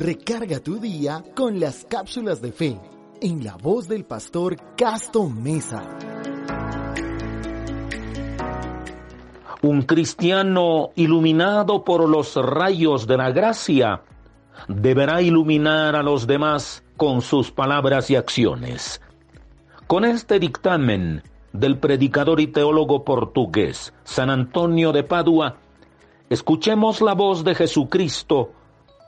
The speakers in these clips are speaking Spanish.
Recarga tu día con las cápsulas de fe en la voz del pastor Casto Mesa. Un cristiano iluminado por los rayos de la gracia deberá iluminar a los demás con sus palabras y acciones. Con este dictamen del predicador y teólogo portugués San Antonio de Padua, escuchemos la voz de Jesucristo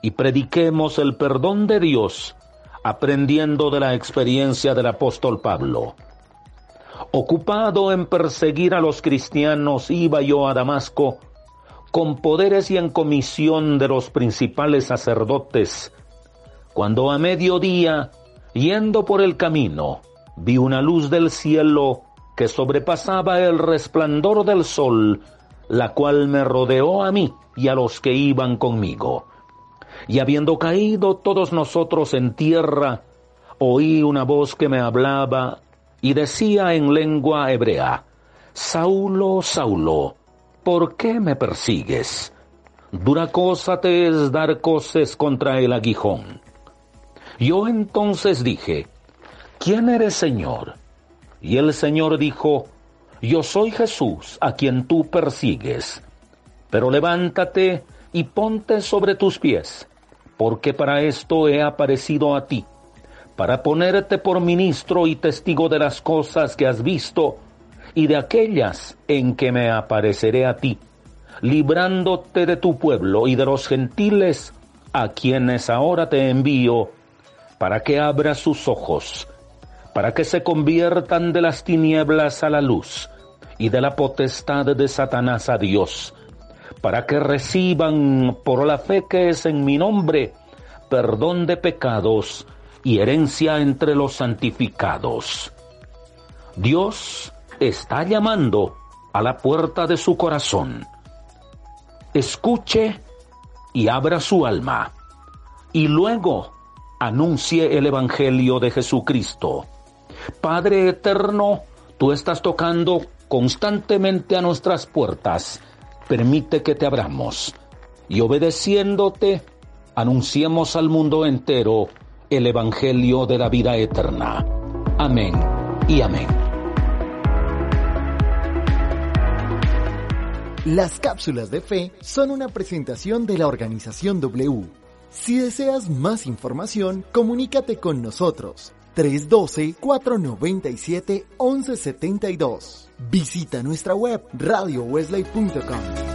y prediquemos el perdón de Dios, aprendiendo de la experiencia del apóstol Pablo. Ocupado en perseguir a los cristianos, iba yo a Damasco con poderes y en comisión de los principales sacerdotes, cuando a mediodía, yendo por el camino, vi una luz del cielo que sobrepasaba el resplandor del sol, la cual me rodeó a mí y a los que iban conmigo. Y habiendo caído todos nosotros en tierra, oí una voz que me hablaba y decía en lengua hebrea, Saulo, Saulo, ¿por qué me persigues? Dura cosa te es dar coces contra el aguijón. Yo entonces dije, ¿quién eres Señor? Y el Señor dijo, yo soy Jesús, a quien tú persigues. Pero levántate y ponte sobre tus pies porque para esto he aparecido a ti, para ponerte por ministro y testigo de las cosas que has visto y de aquellas en que me apareceré a ti, librándote de tu pueblo y de los gentiles a quienes ahora te envío, para que abras sus ojos, para que se conviertan de las tinieblas a la luz y de la potestad de Satanás a Dios, para que reciban por la fe que es en mi nombre perdón de pecados y herencia entre los santificados. Dios está llamando a la puerta de su corazón. Escuche y abra su alma, y luego anuncie el Evangelio de Jesucristo. Padre eterno, tú estás tocando constantemente a nuestras puertas permite que te abramos y obedeciéndote, anunciemos al mundo entero el Evangelio de la vida eterna. Amén y amén. Las cápsulas de fe son una presentación de la organización W. Si deseas más información, comunícate con nosotros 312-497-1172. Visita nuestra web radiowesley.com.